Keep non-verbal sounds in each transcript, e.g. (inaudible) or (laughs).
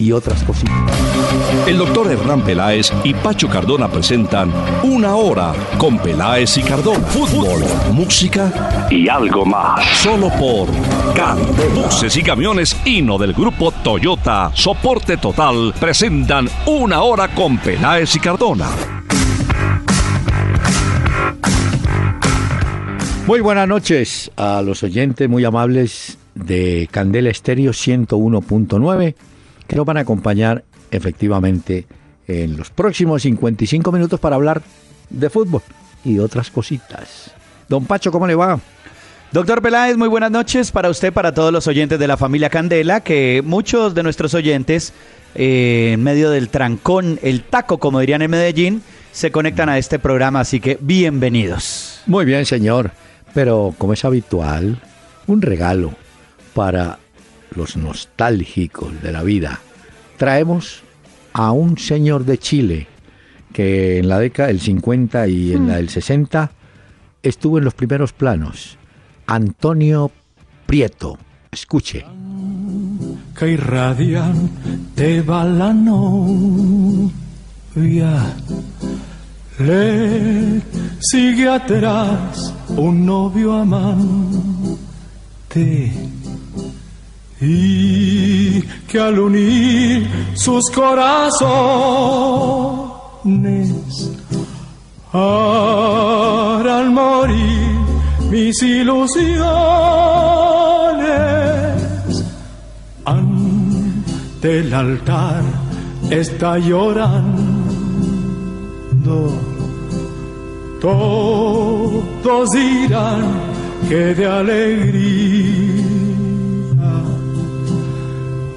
y otras cositas. El doctor Hernán Peláez y Pacho Cardona presentan Una Hora con Peláez y Cardona. Fútbol, música y algo más. Solo por Candela. Buses y camiones Hino del grupo Toyota, soporte total, presentan Una Hora con Peláez y Cardona. Muy buenas noches a los oyentes muy amables de Candela Estéreo 101.9 que nos van a acompañar efectivamente en los próximos 55 minutos para hablar de fútbol y otras cositas. Don Pacho, ¿cómo le va? Doctor Peláez, muy buenas noches para usted, para todos los oyentes de la familia Candela, que muchos de nuestros oyentes, eh, en medio del trancón, el taco, como dirían en Medellín, se conectan a este programa, así que bienvenidos. Muy bien, señor, pero como es habitual, un regalo para los nostálgicos de la vida. Traemos a un señor de Chile que en la década del 50 y en la del 60 estuvo en los primeros planos. Antonio Prieto. Escuche. Que irradian te va la novia. Le sigue atrás un novio amante y que al unir sus corazones harán morir mis ilusiones. Ante el altar está llorando. Todos dirán que de alegría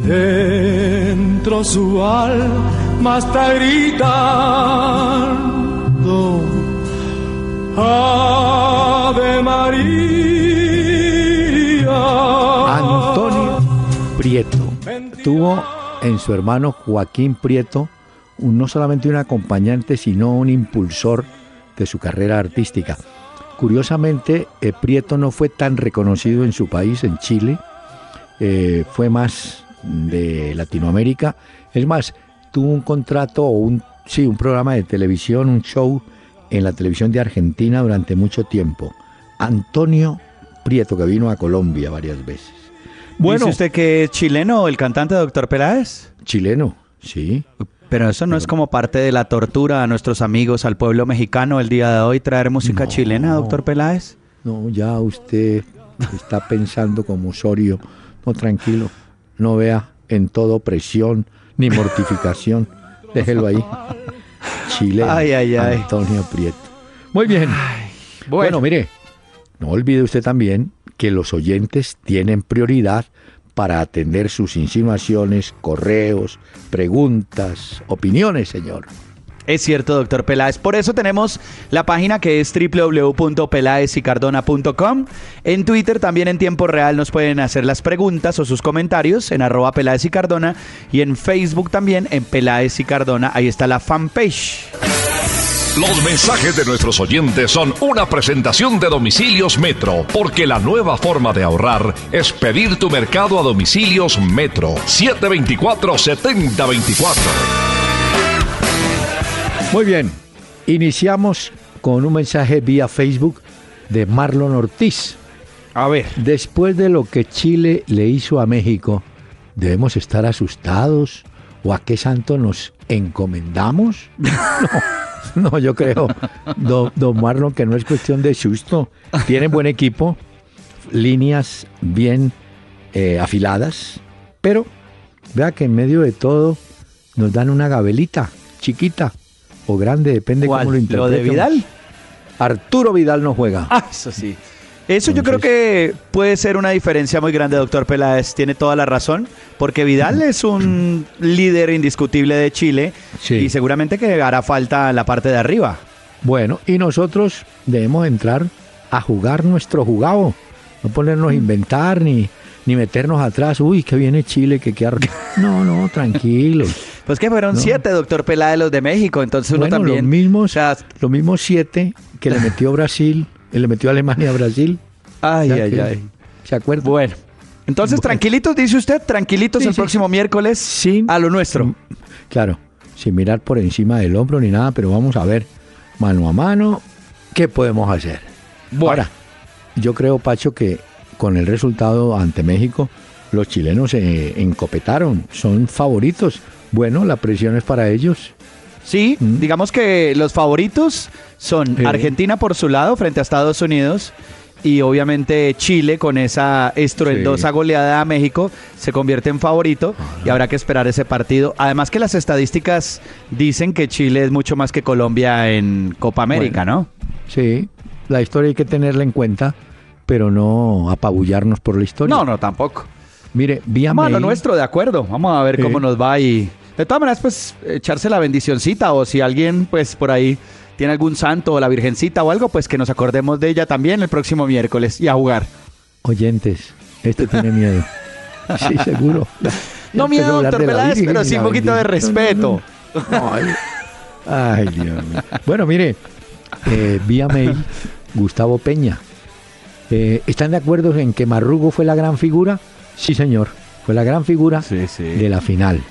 Dentro su alma está gritando Ave María. Antonio Prieto tuvo en su hermano Joaquín Prieto no solamente un acompañante, sino un impulsor de su carrera artística. Curiosamente, eh, Prieto no fue tan reconocido en su país, en Chile, eh, fue más de Latinoamérica. Es más, tuvo un contrato o un, sí, un programa de televisión, un show en la televisión de Argentina durante mucho tiempo. Antonio Prieto, que vino a Colombia varias veces. Bueno, ¿Dice usted que es chileno el cantante Doctor Peláez? Chileno, sí. Pero eso no es como parte de la tortura a nuestros amigos, al pueblo mexicano el día de hoy, traer música chilena, doctor Peláez. No, ya usted está pensando como Osorio. No, tranquilo no vea en todo presión ni mortificación. (laughs) Déjelo ahí. Chile. Antonio Prieto. Muy bien. bueno. mire, no olvide usted también que los oyentes tienen prioridad para atender sus insinuaciones, correos, preguntas, opiniones, señor. Es cierto, doctor Peláez. Por eso tenemos la página que es www.peláezicardona.com. En Twitter también en tiempo real nos pueden hacer las preguntas o sus comentarios en arroba Peláez y Cardona. Y en Facebook también en Peláez y Cardona. Ahí está la fanpage. Los mensajes de nuestros oyentes son una presentación de Domicilios Metro, porque la nueva forma de ahorrar es pedir tu mercado a Domicilios Metro 724-7024. Muy bien, iniciamos con un mensaje vía Facebook de Marlon Ortiz. A ver. Después de lo que Chile le hizo a México, ¿debemos estar asustados? ¿O a qué santo nos encomendamos? (laughs) No, no yo creo, don, Marlon, que no es cuestión de susto. Tiene buen equipo, líneas bien eh, afiladas, pero vea que en medio de todo nos dan una gabelita chiquita o grande, depende cómo lo interpretemos. ¿Lo de Vidal? Arturo Vidal no juega. Ah, eso sí. Eso yo creo que puede ser una diferencia muy grande, doctor Peláez. Tiene toda la razón, porque Vidal (laughs) es un líder indiscutible de Chile y seguramente que hará falta en la parte de arriba. Bueno, y nosotros debemos entrar a jugar nuestro jugado, no ponernos a inventar ni, ni meternos atrás. Uy, que viene Chile, que qué (laughs) No, no, tranquilo. Pues que fueron siete, doctor Peláez, los de México, entonces uno bueno, también... Los mismos, los mismos siete que le metió Brasil, le metió Alemania a Brasil. Ay, ay, ay. ¿Se acuerda? Bueno. Entonces, tranquilitos, dice usted, tranquilitos el próximo miércoles sí, a lo nuestro. Claro, sin mirar por encima del hombro ni nada, pero vamos a ver, mano a mano, ¿qué podemos hacer? Bueno. Ahora, yo creo, Pacho, que con el resultado ante México, los chilenos se encopetaron, son favoritos. Bueno, la presión es para ellos. Sí, mm. digamos que los favoritos son Argentina por su lado frente a Estados Unidos y obviamente Chile con esa estruendosa goleada a México se convierte en favorito y habrá que esperar ese partido. Además que las estadísticas dicen que Chile es mucho más que Colombia en Copa América, ¿no? Sí, la historia hay que tenerla en cuenta, pero no apabullarnos por la historia. No, no, tampoco. Mire, vía Vamos a lo nuestro, de acuerdo. Vamos a ver cómo nos va y de todas maneras, pues echarse la bendicioncita o si alguien, pues por ahí tiene algún santo o la virgencita o algo, pues que nos acordemos de ella también el próximo miércoles y a jugar. Oyentes, este tiene miedo. (laughs) Sí, seguro. No miedo, doctor Peláez, pero sí un poquito de respeto. Ay, Dios mío. Bueno, mire, eh, vía mail, Gustavo Peña. Eh, ¿Están de acuerdo en que Marrugo fue la gran figura? Sí, señor. Fue la gran figura de la final.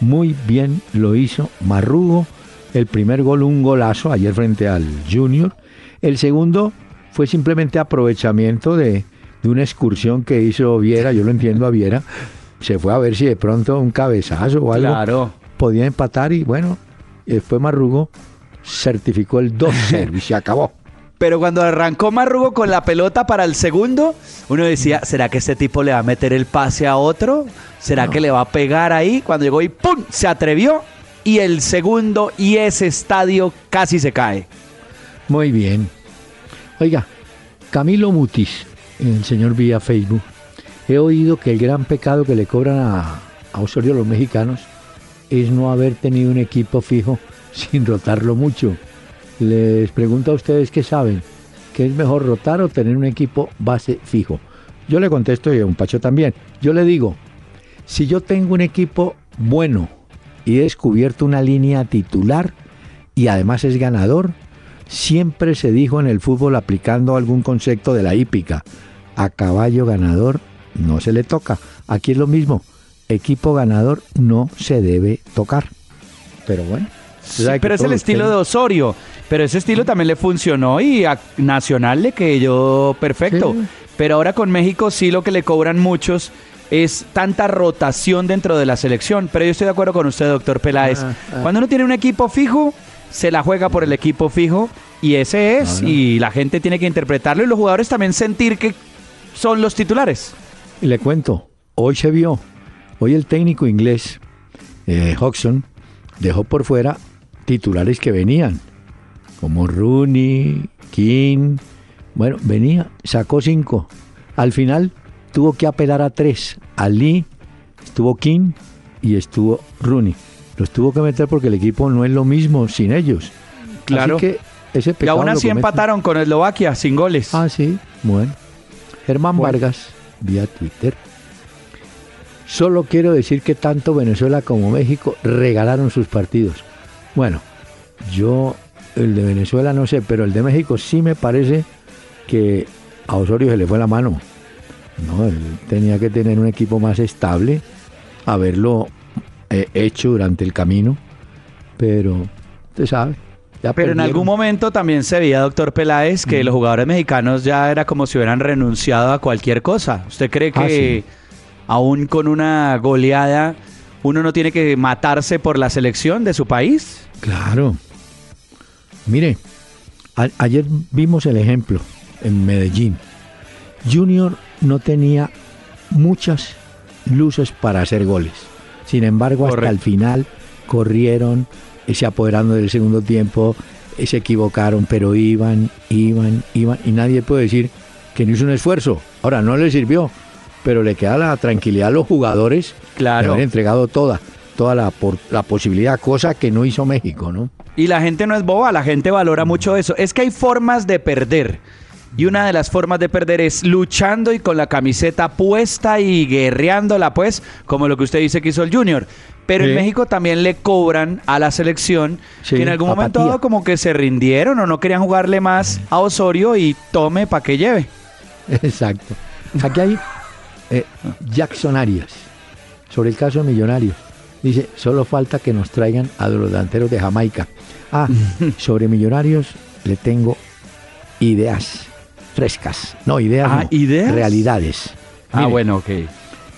Muy bien lo hizo Marrugo el primer gol, un golazo ayer frente al Junior. El segundo fue simplemente aprovechamiento de, una excursión que hizo Viera, yo lo entiendo a Viera. Se fue a ver si de pronto un cabezazo o algo podía empatar y bueno, después Marrugo certificó el 2-0 y se acabó. Pero cuando arrancó Marrugo con la pelota para el segundo, uno decía, ¿será que este tipo le va a meter el pase a otro? ¿Será que le va a pegar ahí? Cuando llegó y ¡pum! Se atrevió y el segundo y ese estadio casi se cae. Muy bien. Oiga, Camilo Mutis, el señor vía Facebook, he oído que el gran pecado que le cobran a, a Osorio los mexicanos es no haber tenido un equipo fijo (laughs) sin rotarlo mucho. Les pregunto a ustedes qué saben, ¿qué es mejor rotar o tener un equipo base fijo? Yo le contesto y a un Pacho también. Yo le digo, si yo tengo un equipo bueno, y he descubierto una línea titular y además es ganador, siempre se dijo en el fútbol aplicando algún concepto de la hípica, a caballo ganador no se le toca. Aquí es lo mismo, equipo ganador no se debe tocar. Pero bueno. Pero es el estilo de Osorio. Pero ese estilo también le funcionó y a Nacional le quedó perfecto. Pero ahora con México sí lo que le cobran muchos es tanta rotación dentro de la selección. Pero yo estoy de acuerdo con usted, doctor Peláez. Ah, ah. Cuando uno tiene un equipo fijo, se la juega por el equipo fijo y ese es. Y la gente tiene que interpretarlo y los jugadores también sentir que son los titulares. Y le cuento, hoy se vio, hoy el técnico inglés, eh, Hodgson, dejó por fuera titulares que venían, como Rooney, King, bueno, venía, sacó cinco. Al final tuvo que apelar a tres. Ali, estuvo King y estuvo Rooney. Los tuvo que meter porque el equipo no es lo mismo sin ellos. Claro. que ese y aún así empataron con Eslovaquia sin goles. Ah, sí. Bueno. Germán Vargas, vía Twitter. Solo quiero decir que tanto Venezuela como México regalaron sus partidos. Bueno, yo el de Venezuela no sé, pero el de México sí me parece que a Osorio se le fue la mano. No, él tenía que tener un equipo más estable, haberlo eh, hecho durante el camino, pero usted sabe. pero en algún momento también se veía, doctor Peláez, que los jugadores mexicanos ya era como si hubieran renunciado a cualquier cosa. ¿Usted cree ah, que aún con una goleada uno no tiene que matarse por la selección de su país? Claro. Mire, ayer vimos el ejemplo en Medellín. Junior no tenía muchas luces para hacer goles. Sin embargo, hasta el final corrieron, se apoderaron del segundo tiempo, se equivocaron, pero iban, iban, iban, y nadie puede decir que no hizo un esfuerzo. Ahora, no le sirvió, pero le queda la tranquilidad a los jugadores claro. de haber entregado toda, toda la, por, la posibilidad, cosa que no hizo México, ¿no? Y la gente no es boba, la gente valora mucho eso. Es que hay formas de perder Y una de las formas de perder es luchando y con la camiseta puesta y guerreándola, pues, como lo que usted dice que hizo el Junior. Pero en México también le cobran a la selección que en algún momento como que se rindieron o no querían jugarle más a Osorio y tome para que lleve. (laughs) Exacto. Aquí hay eh, Jackson Arias, sobre el caso de Millonarios. Dice, solo falta que nos traigan a los delanteros de Jamaica. Ah, (laughs) sobre Millonarios le tengo ideas frescas. No, ideas, ah, ¿ideas? realidades. ah, bueno, ok.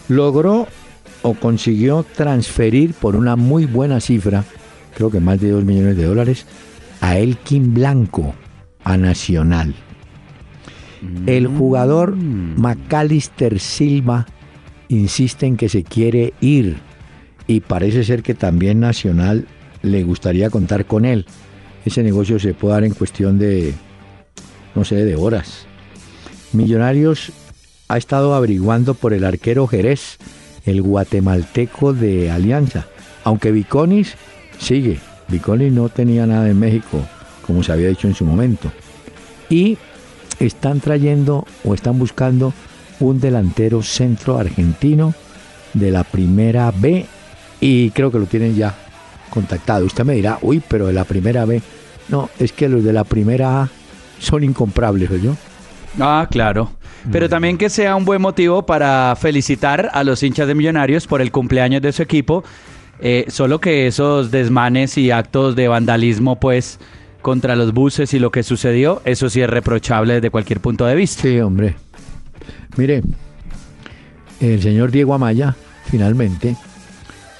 Logró o consiguió transferir por una muy buena cifra, creo que más de 2 millones de dólares, a Elkin Blanco a Nacional. El jugador mm. Macalister Silva insiste en que se quiere ir y parece ser que también Nacional le gustaría contar con él. Ese negocio se puede dar en cuestión de, no sé, de horas. Millonarios ha estado averiguando por el arquero Jerez, el guatemalteco de Alianza, aunque Viconis sigue. Viconis no tenía nada en México, como se había dicho en su momento. Y están trayendo o están buscando un delantero centro argentino de la primera B y creo que lo tienen ya contactado. Usted me dirá, uy, pero de la primera B. No, es que los de la primera A son incomprables, yo. Ah, claro. Pero también que sea un buen motivo para felicitar a los hinchas de Millonarios por el cumpleaños de su equipo. Eh, solo que esos desmanes y actos de vandalismo, pues, contra los buses y lo que sucedió, eso sí es reprochable desde cualquier punto de vista. Sí, hombre. Mire, el señor Diego Amaya, finalmente,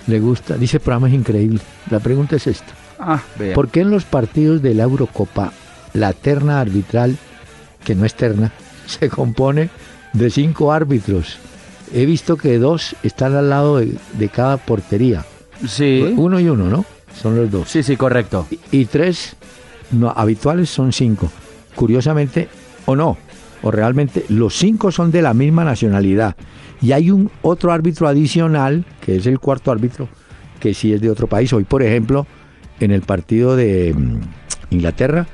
le gusta, dice el programa es increíble. La pregunta es esta. Ah, ¿Por qué en los partidos de la Eurocopa la terna arbitral, que no es terna, (laughs) se compone de cinco árbitros? He visto que dos están al lado de, cada portería. Sí. Uno y uno, ¿no? Son los dos. Sí, sí, correcto. y tres no, habituales son cinco. Curiosamente, o no, o realmente los cinco son de la misma nacionalidad. Y hay un otro árbitro adicional, que es el cuarto árbitro, que sí es de otro país. Hoy, por ejemplo, en el partido de mm, Inglaterra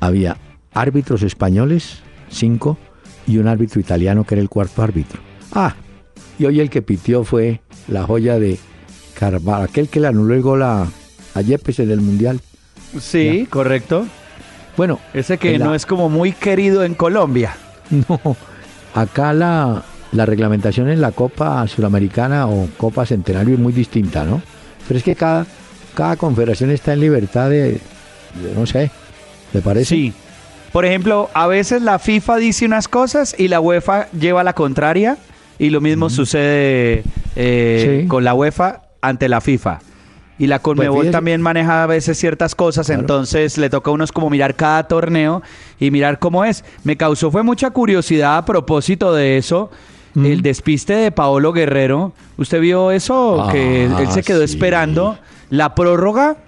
había árbitros españoles, cinco, y un árbitro italiano que era el cuarto árbitro. Ah, y hoy el que pitió fue la joya de Carvalho, aquel que le anuló el gol a, a Yepes en el Mundial. Sí, correcto. Bueno, ese que no es como muy querido en Colombia. (laughs) No, acá la, la reglamentación en la Copa Sudamericana o Copa Centenario es muy distinta, ¿no? Pero es que cada, cada confederación está en libertad de, no sé, ¿le parece? Sí. Por ejemplo, a veces la FIFA dice unas cosas y la UEFA lleva la contraria y lo mismo sucede eh, con la UEFA ante la FIFA. Y la Conmebol pues también maneja a veces ciertas cosas, entonces le toca a unos como mirar cada torneo y mirar cómo es. Me causó fue mucha curiosidad a propósito de eso. El despiste de Paolo Guerrero. ¿Usted vio eso? que él se quedó esperando la prórroga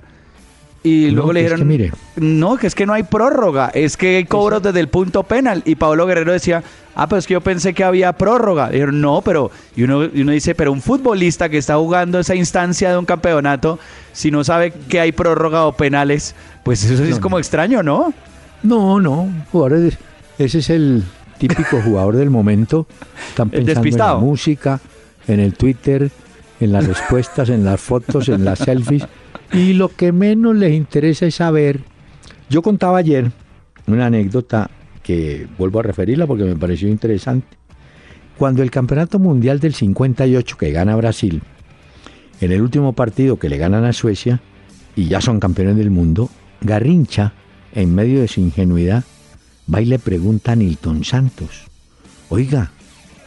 y luego le dijeron, mire. no, que es que no hay prórroga, es que hay cobros desde el punto penal. Y Pablo Guerrero decía, ah, pero es que yo pensé que había prórroga. dijeron, no, pero, y uno, y uno dice, pero un futbolista que está jugando esa instancia de un campeonato, si no sabe que hay prórroga o penales, pues eso sí es como extraño, ¿no? No, no, jugadores, ese es el típico (laughs) jugador del momento. Están pensando en la música, en el Twitter, en las (laughs) respuestas, en las fotos, en las selfies. Y lo que menos les interesa es saber. Yo contaba ayer una anécdota que vuelvo a referirla porque me pareció interesante. Cuando el Campeonato Mundial del 58 que gana Brasil, en el último partido que le ganan a Suecia y ya son campeones del mundo, Garrincha, en medio de su ingenuidad, va y le pregunta a Nilton Santos, oiga,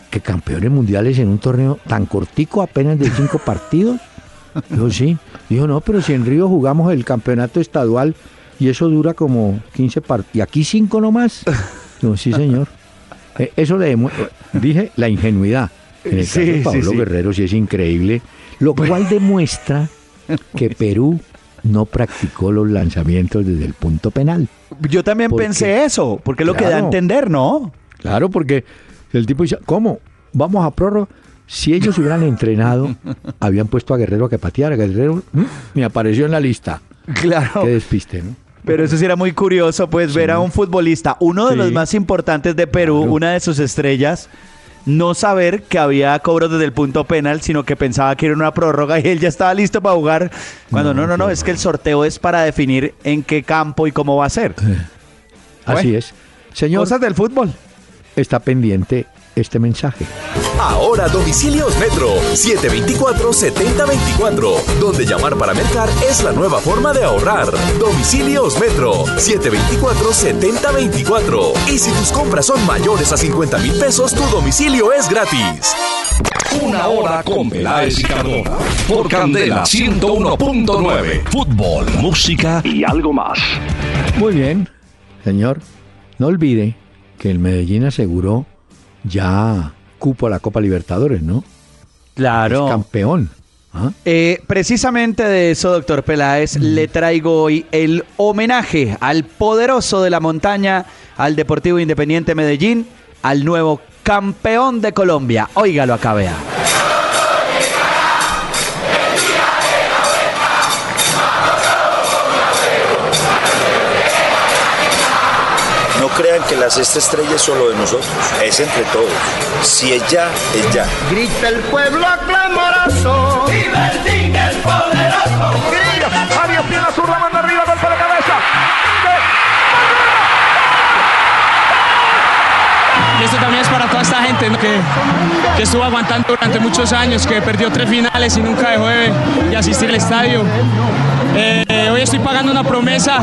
¿qué campeones mundiales en un torneo tan cortico, apenas de cinco (laughs) partidos? Dijo, sí. Dijo, no, pero si en Río jugamos el campeonato estadual y eso dura como 15 partidos. ¿Y aquí 5 nomás? Dijo, sí, señor. Eh, eso le demuestra, dije, la ingenuidad. En el caso de Pablo Guerrero sí es increíble, lo cual demuestra que Perú no practicó los lanzamientos desde el punto penal. Yo también pensé eso, porque es lo que da a entender, ¿no? Claro, porque el tipo dice, ¿cómo? Vamos a prórroga. Si ellos hubieran entrenado, habían puesto a Guerrero a que pateara. Guerrero me apareció en la lista. Claro. Qué despiste, ¿no? Pero eso sí era muy curioso, pues ver a un futbolista, uno de los más importantes de Perú, una de sus estrellas, no saber que había cobros desde el punto penal, sino que pensaba que era una prórroga y él ya estaba listo para jugar. Cuando no, no, no, es que el sorteo es para definir en qué campo y cómo va a ser. Así es. Señor, cosas del fútbol. Está pendiente este mensaje. Ahora domicilios Metro 724-7024, donde llamar para mercar es la nueva forma de ahorrar. Domicilios Metro 724-7024. Y si tus compras son mayores a 50 mil pesos, tu domicilio es gratis. Una hora con Peláez y Cardona. Por Candela 101.9. Fútbol, música y algo más. Muy bien, señor. No olvide que el Medellín aseguró ya cupo a la Copa Libertadores, ¿no? Claro. Es campeón. ¿Ah? Eh, precisamente de eso, doctor Peláez, le traigo hoy el homenaje al poderoso de la montaña, al Deportivo Independiente Medellín, al nuevo campeón de Colombia. Óigalo acá, vea. Crean que la sexta estrella es solo de nosotros, es entre todos. Si es ya, es ya. Grita el pueblo aclamoroso. ¡Viva el el poderoso! Grita, Arias tiene la zurda, manda arriba, golpe de cabeza. Y esto también es para toda esta gente que, que, estuvo aguantando durante muchos años, que perdió tres finales y nunca dejó de, asistir al estadio. Eh, hoy estoy pagando una promesa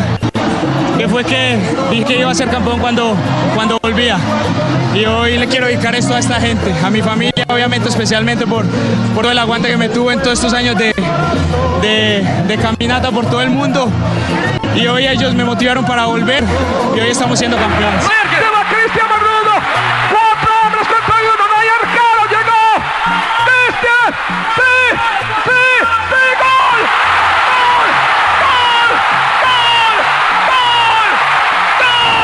que fue que dije que iba a ser campeón cuando, cuando volvía. Y hoy le quiero dedicar esto a esta gente, a mi familia, obviamente, especialmente por, por el aguante que me tuvo en todos estos años de, de, caminata por todo el mundo. Y hoy ellos me motivaron para volver y hoy estamos siendo campeones.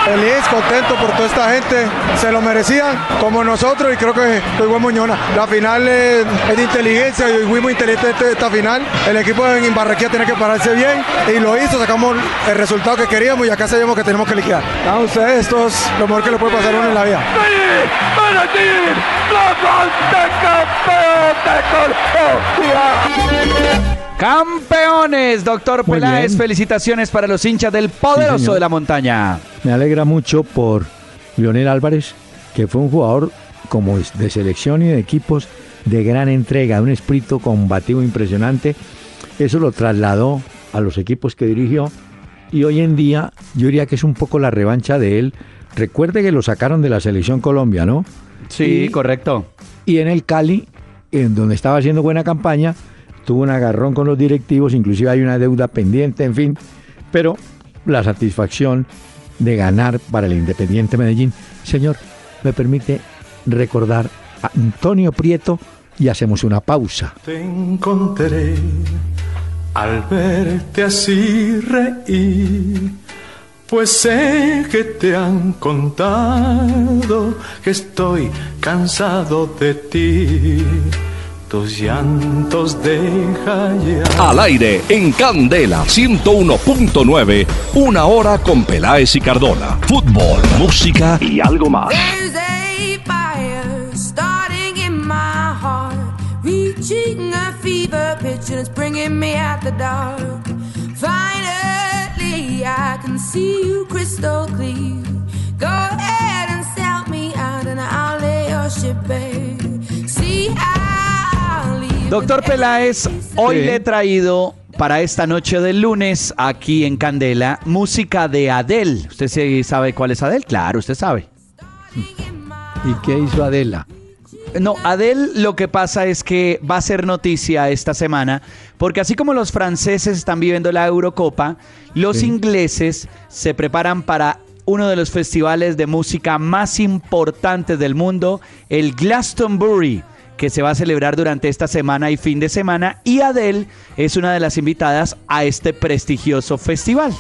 Feliz, contento por toda esta gente, se lo merecían como nosotros y creo que fue Moñona. La final es, de inteligencia y fuimos inteligentes esta final. El equipo en Barranquilla tiene que pararse bien y lo hizo, sacamos el resultado que queríamos y acá sabemos que tenemos que liquidar. A ustedes esto es lo mejor que le puede pasar a uno en la vida. Campeones, doctor Peláez, felicitaciones para los hinchas del poderoso de la montaña. Me alegra mucho por Lionel Álvarez, que fue un jugador como de selección y de equipos de gran entrega, de un espíritu combativo impresionante. Eso lo trasladó a los equipos que dirigió y hoy en día yo diría que es un poco la revancha de él. Recuerde que lo sacaron de la selección Colombia, ¿no? Sí, correcto. Y en el Cali, en donde estaba haciendo buena campaña, tuvo un agarrón con los directivos, inclusive hay una deuda pendiente, en fin, pero la satisfacción de ganar para el Independiente Medellín. Señor, me permite recordar a Antonio Prieto y hacemos una pausa. Te encontraré al verte así reír, pues sé que te han contado que estoy cansado de ti tus llantos deja ya. Al aire en Candela 101.9, una hora con Peláez y Cardona. Fútbol, música y algo más. Reaching a fever pitch and it's bringing me out the dark. Finally, I can see you crystal clear. Go ahead and sell me out and I'll lay your ship bare. See how Doctor Peláez, hoy le he traído para esta noche del lunes aquí en Candela música de Adele. ¿Usted sí sabe cuál es Adele? Claro, usted sabe. ¿Y qué hizo Adela? No, Adele lo que pasa es que va a ser noticia esta semana, porque así como los franceses están viviendo la Eurocopa, los ingleses se preparan para uno de los festivales de música más importantes del mundo, el Glastonbury que se va a celebrar durante esta semana y fin de semana y Adele es una de las invitadas a este prestigioso festival.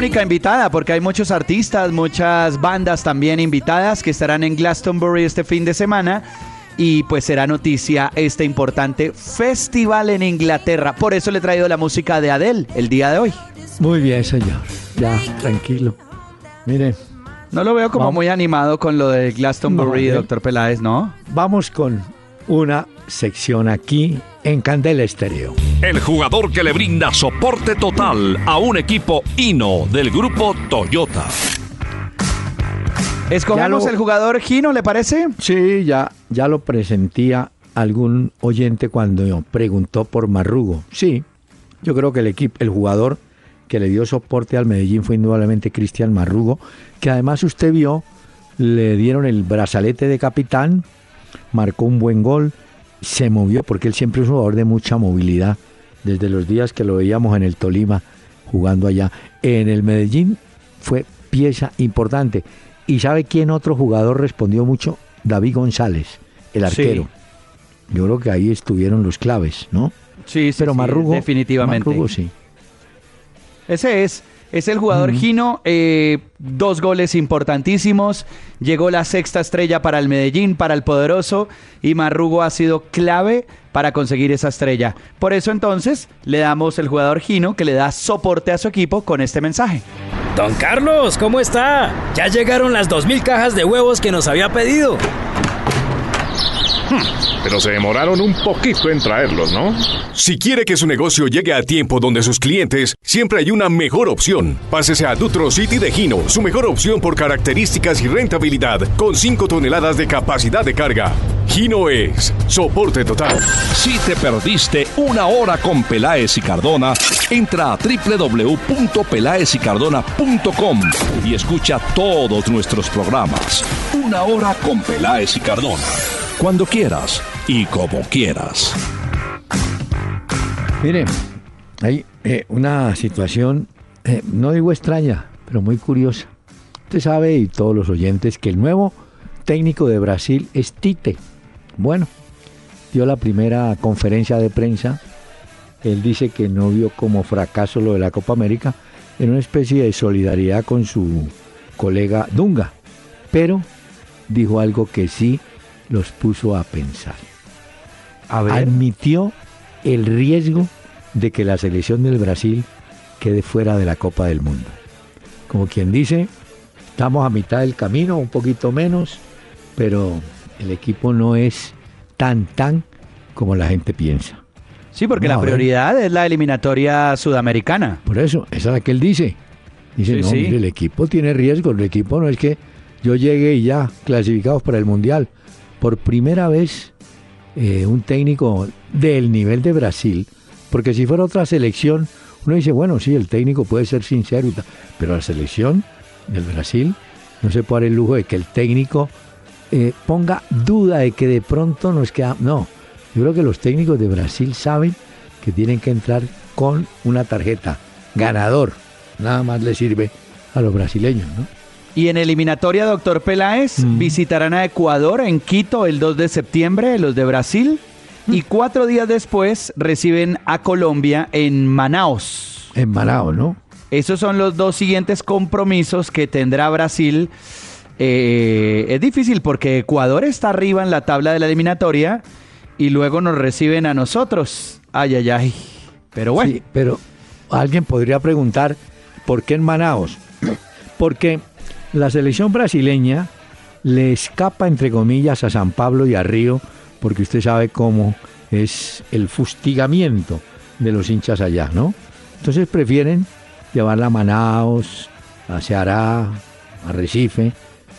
única invitada, porque hay muchos artistas, muchas bandas también invitadas que estarán en Glastonbury este fin de semana. Y pues será noticia este importante festival en Inglaterra. Por eso le he traído la música de Adele el día de hoy. Muy bien, señor. Ya, tranquilo. Mire. No lo veo como muy animado con lo de Glastonbury, doctor Peláez, ¿no? Vamos con una sección aquí en Candela Estéreo. El jugador que le brinda soporte total a un equipo Hino del grupo Toyota. ¿Escogemos el jugador Gino, le parece? Sí, ya, ya lo presentía algún oyente cuando preguntó por Marrugo. Sí, yo creo que el equipo, el jugador que le dio soporte al Medellín fue indudablemente Cristian Marrugo, que además usted vio, le dieron el brazalete de capitán, marcó un buen gol, se movió, porque él siempre es un jugador de mucha movilidad, desde los días que lo veíamos en el Tolima jugando allá. En el Medellín fue pieza importante. ¿Y sabe quién otro jugador respondió mucho? David González, el arquero. Yo creo que ahí estuvieron los claves, ¿no? Sí, sí Pero Marrugo, definitivamente. Marrugo sí. Ese es. Es el jugador Gino, eh, dos goles importantísimos, llegó la sexta estrella para el Medellín, para el Poderoso, y Marrugo ha sido clave para conseguir esa estrella. Por eso entonces le damos el jugador Gino que le da soporte a su equipo con este mensaje. Don Carlos, ¿cómo está? Ya llegaron las 2.000 cajas de huevos que nos había pedido. Pero se demoraron un poquito en traerlos, ¿no? Si quiere que su negocio llegue a tiempo donde sus clientes, siempre hay una mejor opción. Pásese a Dutro City de Gino, su mejor opción por características y rentabilidad, con 5 toneladas de capacidad de carga. Gino es soporte total. Si te perdiste una hora con Peláez y Cardona, entra a www.pelaezicardona.com y escucha todos nuestros programas. Una hora con Peláez y Cardona. Cuando quieras y como quieras. Miren, hay eh, una situación, eh, no digo extraña, pero muy curiosa. Usted sabe, y todos los oyentes, que el nuevo técnico de Brasil es Tite. Bueno, dio la primera conferencia de prensa. Él dice que no vio como fracaso lo de la Copa América en una especie de solidaridad con su colega Dunga. Pero dijo algo que sí los puso a pensar. Admitió el riesgo de que la selección del Brasil quede fuera de la Copa del Mundo. Como quien dice, estamos a mitad del camino, un poquito menos, pero el equipo no es tan tan como la gente piensa. Sí, porque la prioridad es la eliminatoria sudamericana. Por eso, esa es la que él dice. Dice, no, Mire, el equipo tiene riesgo, el equipo no es que yo llegue y ya clasificados para el Mundial por primera vez eh, un técnico del nivel de Brasil, porque si fuera otra selección, uno dice, bueno, sí, el técnico puede ser sincero, pero la selección del Brasil no se puede dar el lujo de que el técnico eh, ponga duda de que de pronto nos queda... No, yo creo que los técnicos de Brasil saben que tienen que entrar con una tarjeta ganador. Nada más le sirve a los brasileños, ¿no? Y en eliminatoria, doctor Peláez, mm. visitarán a Ecuador en Quito el 2 de septiembre, los de Brasil. Y mm. cuatro días después reciben a Colombia en Manaos. En Manaos, ¿no? Esos son los dos siguientes compromisos que tendrá Brasil. Eh, es difícil porque Ecuador está arriba en la tabla de la eliminatoria y luego nos reciben a nosotros. Ay, ay, ay. Pero bueno. Sí, pero alguien podría preguntar, ¿por qué en Manaos? Porque la selección brasileña le escapa, entre comillas, a San Pablo y a Río, porque usted sabe cómo es el fustigamiento de los hinchas allá, ¿no? Entonces prefieren llevarla a Manaos, a Ceará, a Recife,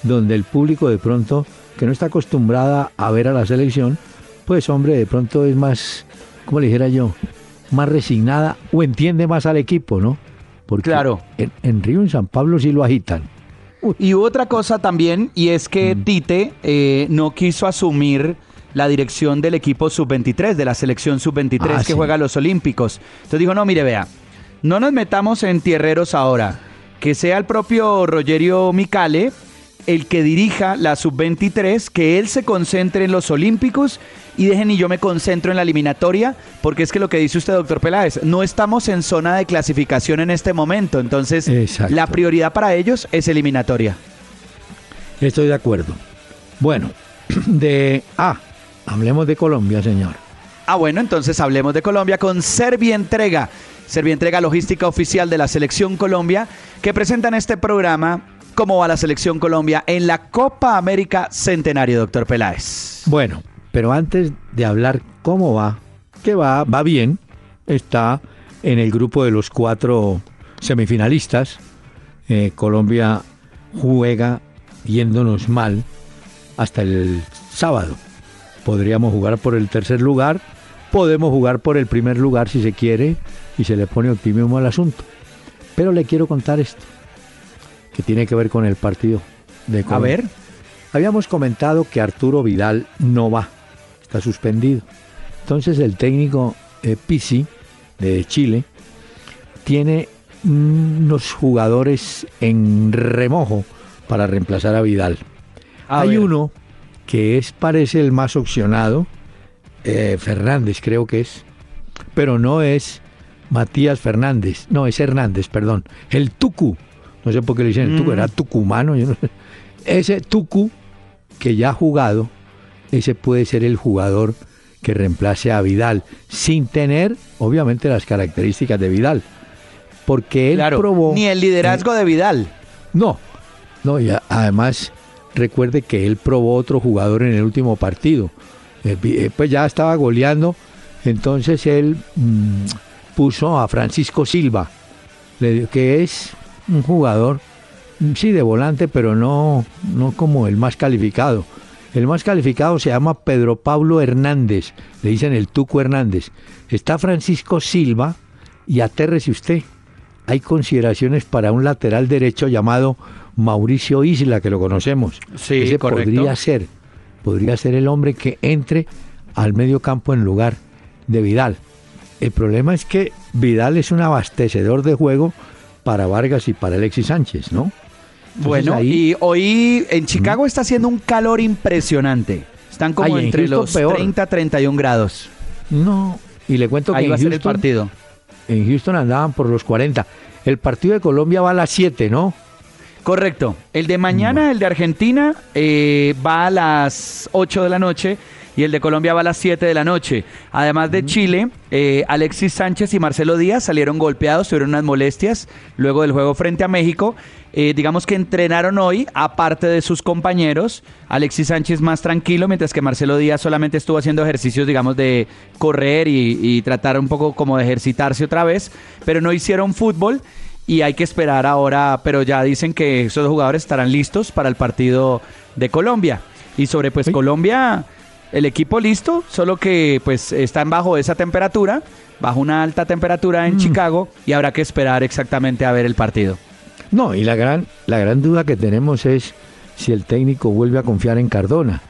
donde el público de pronto, que no está acostumbrada a ver a la selección, pues hombre, de pronto es más, como le dijera yo, más resignada o entiende más al equipo, ¿no? Porque claro. en, en Río, en San Pablo sí lo agitan. Y otra cosa también, y es que mm. Tite eh, no quiso asumir la dirección del equipo sub-23, de la selección sub-23 ah, que juega los Olímpicos. Entonces dijo, no, mire, vea, no nos metamos en tierreros ahora, que sea el propio Rogerio Micale el que dirija la sub-23, que él se concentre en los Olímpicos y dejen y yo me concentro en la eliminatoria, porque es que lo que dice usted, doctor Peláez, no estamos en zona de clasificación en este momento, entonces la prioridad para ellos es eliminatoria. Estoy de acuerdo. Bueno, (clears throat) de... Ah, hablemos de Colombia, señor. Ah, bueno, entonces hablemos de Colombia con Servientrega. Servientrega Logística Oficial de la Selección Colombia, que presentan este programa cómo va la selección Colombia en la Copa América Centenario, doctor Peláez. Bueno, pero antes de hablar cómo va, que va, va bien, está en el grupo de los cuatro semifinalistas. Eh, Colombia juega yéndonos mal hasta el sábado. Podríamos jugar por el tercer lugar, podemos jugar por el primer lugar si se quiere y se le pone optimismo al asunto. Pero le quiero contar esto que tiene que ver con el partido de A ver. Habíamos comentado que Arturo Vidal no va, está suspendido. Entonces el técnico eh, Pisi de Chile tiene unos jugadores en remojo para reemplazar a Vidal. Hay uno que es parece el más opcionado, eh, Fernández creo que es, pero no es Matías Fernández, no es Hernández, perdón, el Tucu no sé por qué le dicen Tucu, era mm. tucumano. Ese Tucu que ya ha jugado, ese puede ser el jugador que reemplace a Vidal, sin tener, obviamente, las características de Vidal. Porque él probó. Ni el liderazgo de Vidal. No, no, y además recuerde que él probó otro jugador en el último partido. Eh, eh, pues ya estaba goleando, entonces él mm, puso a Francisco Silva, que es un jugador, sí, de volante, pero no, no como el más calificado. El más calificado se llama Pedro Pablo Hernández, le dicen el Tuco Hernández. Está Francisco Silva y atérrese usted. Hay consideraciones para un lateral derecho llamado Mauricio Isla, que lo conocemos. Sí, Ese podría ser, podría ser el hombre que entre al medio campo en lugar de Vidal. El problema es que Vidal es un abastecedor de juego para Vargas y para Alexis Sánchez, ¿no? Bueno, y hoy en Chicago está haciendo un calor impresionante. Están como entre los 30 31 grados. No, y le cuento que Ahí va a ser el partido. En Houston andaban por los 40. El partido de Colombia va a las 7, ¿no? Correcto. El de mañana, el de Argentina, eh, va a las 8 de la noche y el de Colombia va a las 7 de la noche. Además de Chile, eh, Alexis Sánchez y Marcelo Díaz salieron golpeados, tuvieron unas molestias luego del juego frente a México. Eh, digamos que entrenaron hoy, aparte de sus compañeros. Alexis Sánchez más tranquilo, mientras que Marcelo Díaz solamente estuvo haciendo ejercicios, digamos, de correr y, y tratar un poco como de ejercitarse otra vez, pero no hicieron fútbol y hay que esperar ahora, pero ya dicen que esos jugadores estarán listos para el partido de Colombia. Y sobre pues Colombia, el equipo listo, solo que pues están bajo esa temperatura, bajo una alta temperatura en mm. Chicago y habrá que esperar exactamente a ver el partido. No, y la gran, la gran duda que tenemos es si el técnico vuelve a confiar en Cardona.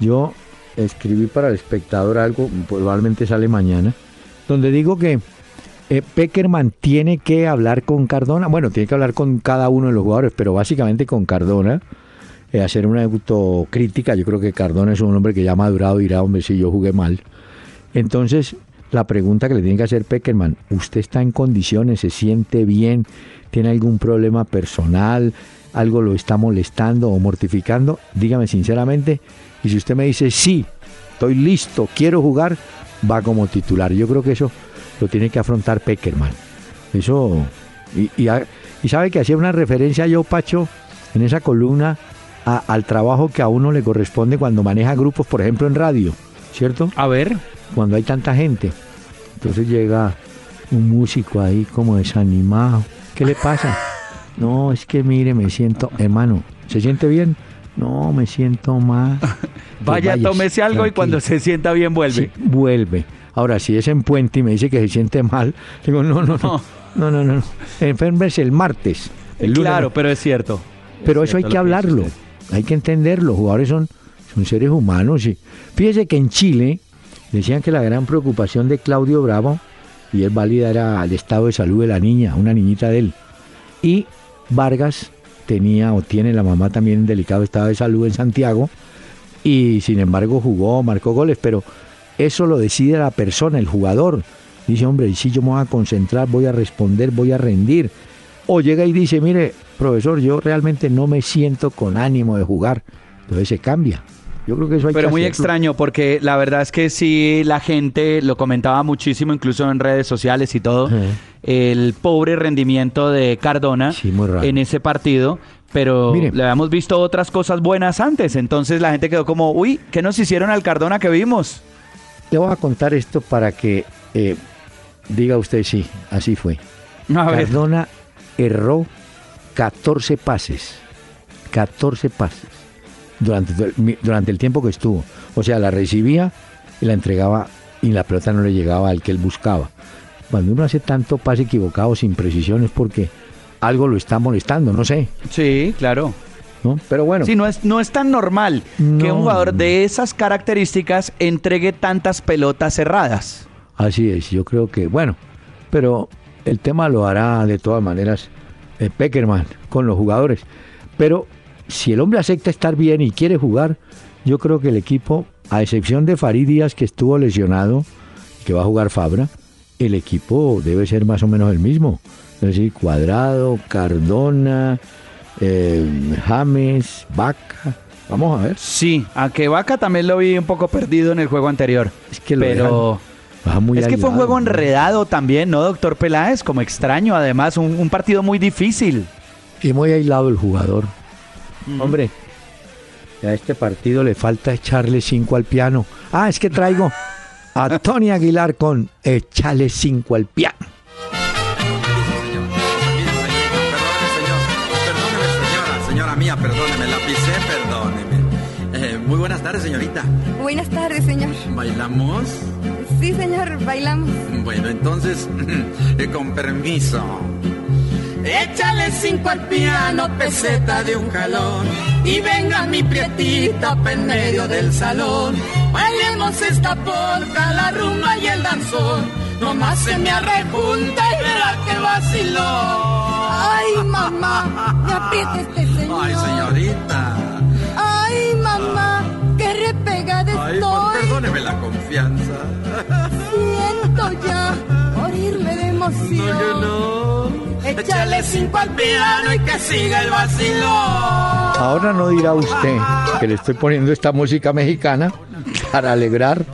Yo escribí para el espectador algo, probablemente sale mañana, donde digo que eh, Peckerman tiene que hablar con Cardona, bueno, tiene que hablar con cada uno de los jugadores, pero básicamente con Cardona, eh, hacer una autocrítica. Yo creo que Cardona es un hombre que ya ha madurado y dirá, hombre, si yo jugué mal. Entonces, la pregunta que le tiene que hacer Peckerman, ¿usted está en condiciones? ¿Se siente bien? ¿Tiene algún problema personal? ¿Algo lo está molestando o mortificando? Dígame sinceramente. Y si usted me dice, sí, estoy listo, quiero jugar, va como titular. Yo creo que eso lo tiene que afrontar Peckerman. Eso. Y, y sabe que hacía una referencia yo, Pacho, en esa columna al trabajo que a uno le corresponde cuando maneja grupos, por ejemplo, en radio, ¿cierto? A ver. Cuando hay tanta gente. Entonces llega un músico ahí como desanimado. ¿Qué le pasa? (laughs) No, es que mire, me siento, hermano, ¿se siente bien? No, me siento mal. (laughs) Vaya, tómese algo y cuando se sienta bien vuelve. vuelve. Ahora, si es en puente y me dice que se siente mal, (laughs) digo, no, no, no, no, no, no. no. el martes. El lunes, claro, pero es cierto. Pero eso hay que hablarlo hay que entenderlo, los jugadores son, son seres humanos. Y fíjese que en Chile decían que la gran preocupación de Claudio Bravo, y él válida era el estado de salud de la niña, una niñita de él. Y Vargas tenía o tiene la mamá también en delicado estado de salud en Santiago y sin embargo jugó, marcó goles, pero eso lo decide la persona, el jugador. Dice, hombre, si yo me voy a concentrar, voy a responder, voy a rendir. O llega y dice, mire, profesor, yo realmente no me siento con ánimo de jugar. Entonces se cambia. Yo creo que eso hay Pero que muy hacerlo. extraño porque la verdad es que sí, la gente lo comentaba muchísimo, incluso en redes sociales y todo, el pobre rendimiento de Cardona en ese partido. Pero Mire. le habíamos visto otras cosas buenas antes, entonces la gente quedó como, uy, ¿qué nos hicieron al Cardona que vimos? Le voy a contar esto para que eh, diga usted sí, así fue. A ver. Erró 14 pases. 14 pases. Durante, durante el tiempo que estuvo. O sea, la recibía y la entregaba y la pelota no le llegaba al que él buscaba. Cuando uno hace tanto pase equivocado sin precisión es porque algo lo está molestando, no sé. Sí, claro. ¿no? Pero bueno. Sí, no es, no es tan normal que un jugador de esas características entregue tantas pelotas cerradas. Así es, yo creo que, bueno, pero el tema lo hará de todas maneras eh, Peckerman con los jugadores. Pero si el hombre acepta estar bien y quiere jugar, yo creo que el equipo, a excepción de Farid Díaz que estuvo lesionado, que va a jugar Fabra, el equipo debe ser más o menos el mismo. Es decir, Cuadrado, Cardona, eh, James, Vaca. Vamos a ver. Sí, a que Vaca también lo vi un poco perdido en el juego anterior. Es que lo pero dejan- muy es que fue un juego enredado también, ¿no, doctor Peláez? Como extraño, además, un, un partido muy difícil. Y muy aislado el jugador. Hombre, a este partido le falta echarle cinco al piano. Ah, es que traigo a Tony Aguilar con echarle cinco al piano. Tardes, señorita. Buenas tardes, señor. ¿Bailamos? Sí, señor, bailamos. Bueno, entonces, (laughs) eh, con permiso. Échale cinco al piano, peseta de un jalón. Y venga mi prietita pa' en medio del salón. Bailemos esta polca, la rumba y el danzón. Nomás se me arrejunta y verá que vaciló. Ay, mamá, me aprieta este (laughs) señor. Ay, señorita. Ay, mamá, qué repegada Ay, estoy. perdóneme la confianza. Siento ya morirme de emoción. Échale cinco al piano y que siga el vacilón. Ahora no dirá usted (laughs) que le estoy poniendo esta música mexicana para alegrar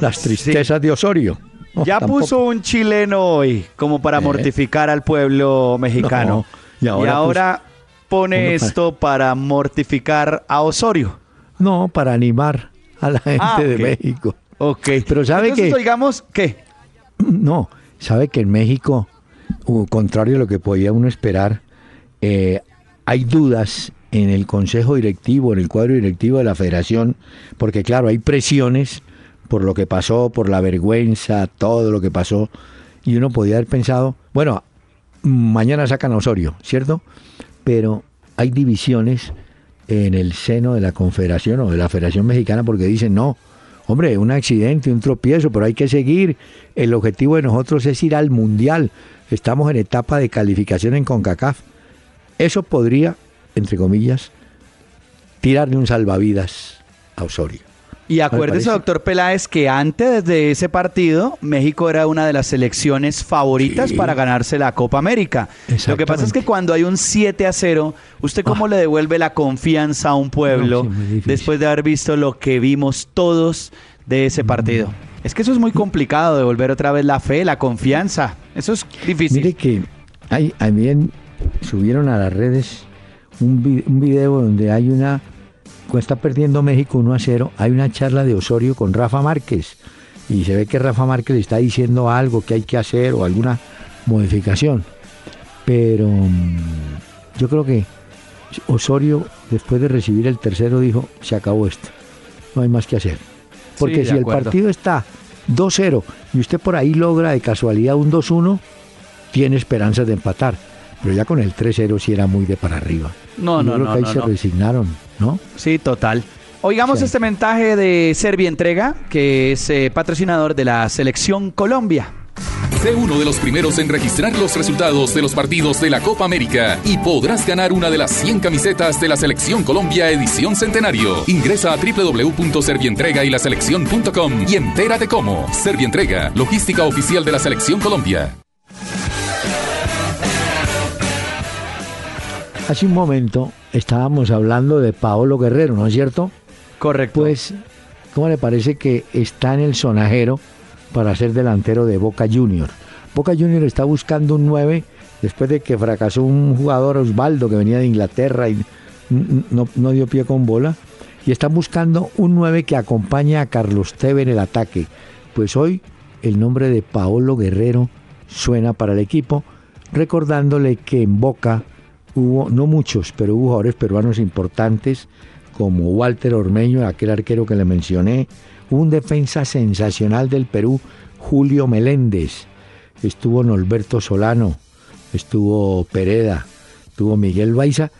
las tristezas de Osorio. No, ya tampoco. puso un chileno hoy como para Eh. mortificar al pueblo mexicano. No, y ahora pone uno para- esto para mortificar a Osorio. No, para animar a la gente Ah, de ok. México. Ok. Pero sabe Entonces, que oigamos, ¿qué? No, sabe que en México, contrario a lo que podía uno esperar, eh, hay dudas en el consejo directivo, en el cuadro directivo de la federación, porque claro, hay presiones por lo que pasó, por la vergüenza, todo lo que pasó, y uno podía haber pensado, bueno, mañana sacan a Osorio, ¿cierto? Pero hay divisiones en el seno de la confederación o de la Federación Mexicana porque dicen, no, hombre, un accidente, un tropiezo, pero hay que seguir. El objetivo de nosotros es ir al Mundial. Estamos en etapa de calificación en CONCACAF. Eso podría, entre comillas, tirarle un salvavidas a Osorio. Y acuérdese, doctor Peláez, que antes de ese partido, México era una de las selecciones favoritas para ganarse la Copa América. Lo que pasa es que cuando hay un 7 a 0, ¿usted cómo le devuelve la confianza a un pueblo Ah. No, sí, después de haber visto lo que vimos todos de ese partido? Es que eso es muy complicado, devolver otra vez la fe, la confianza. Eso es difícil. Mire que hay, también subieron a las redes un, vi- un video donde hay una, está perdiendo México 1 a 0, hay una charla de Osorio con Rafa Márquez. Y se ve que Rafa Márquez le está diciendo algo que hay que hacer o alguna modificación. Pero mm, yo creo que Osorio, después de recibir el tercero, dijo, se acabó esto. No hay más que hacer. Porque si el partido está 2-0 y usted por ahí logra de casualidad un 2-1, tiene esperanzas de empatar. Pero ya con el 3-0 sí era muy de para arriba. No, no, creo no, que ahí no, se no. resignaron, ¿no? Sí, total. Oigamos Sí. este mensaje de Servia Entrega, que es eh, patrocinador de la Selección Colombia. Sé uno de los primeros en registrar los resultados de los partidos de la Copa América y podrás ganar una de las 100 camisetas de la Selección Colombia Edición Centenario. Ingresa a www.servientrega y la selección.com y entérate cómo. Servientrega, logística oficial de la Selección Colombia. Hace un momento estábamos hablando de Paolo Guerrero, ¿no es cierto? Correcto. Pues, ¿cómo le parece que está en el sonajero para ser delantero de Boca Junior? Boca Junior está buscando un 9 después de que fracasó un jugador Osvaldo que venía de Inglaterra y no, no dio pie con bola. Y están buscando un 9 que acompañe a Carlos Teve en el ataque. Pues hoy el nombre de Paolo Guerrero suena para el equipo, recordándole que en Boca hubo, no muchos, pero hubo jugadores peruanos importantes como Walter Ormeño, aquel arquero que le mencioné, un defensa sensacional del Perú, Julio Meléndez, estuvo Norberto Solano, estuvo Pereda, estuvo Miguel Baiza